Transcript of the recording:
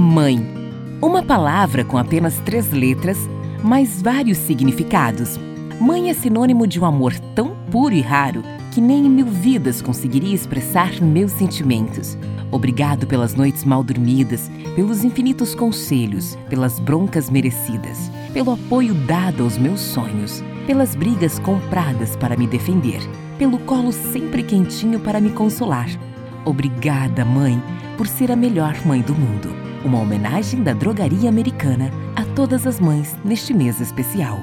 Mãe. Uma palavra com apenas três letras, mas vários significados. Mãe é sinônimo de um amor tão puro e raro que nem em mil vidas conseguiria expressar meus sentimentos. Obrigado pelas noites mal dormidas, pelos infinitos conselhos, pelas broncas merecidas, pelo apoio dado aos meus sonhos, pelas brigas compradas para me defender, pelo colo sempre quentinho para me consolar. Obrigada, mãe, por ser a melhor mãe do mundo. Uma homenagem da drogaria americana a todas as mães neste mês especial.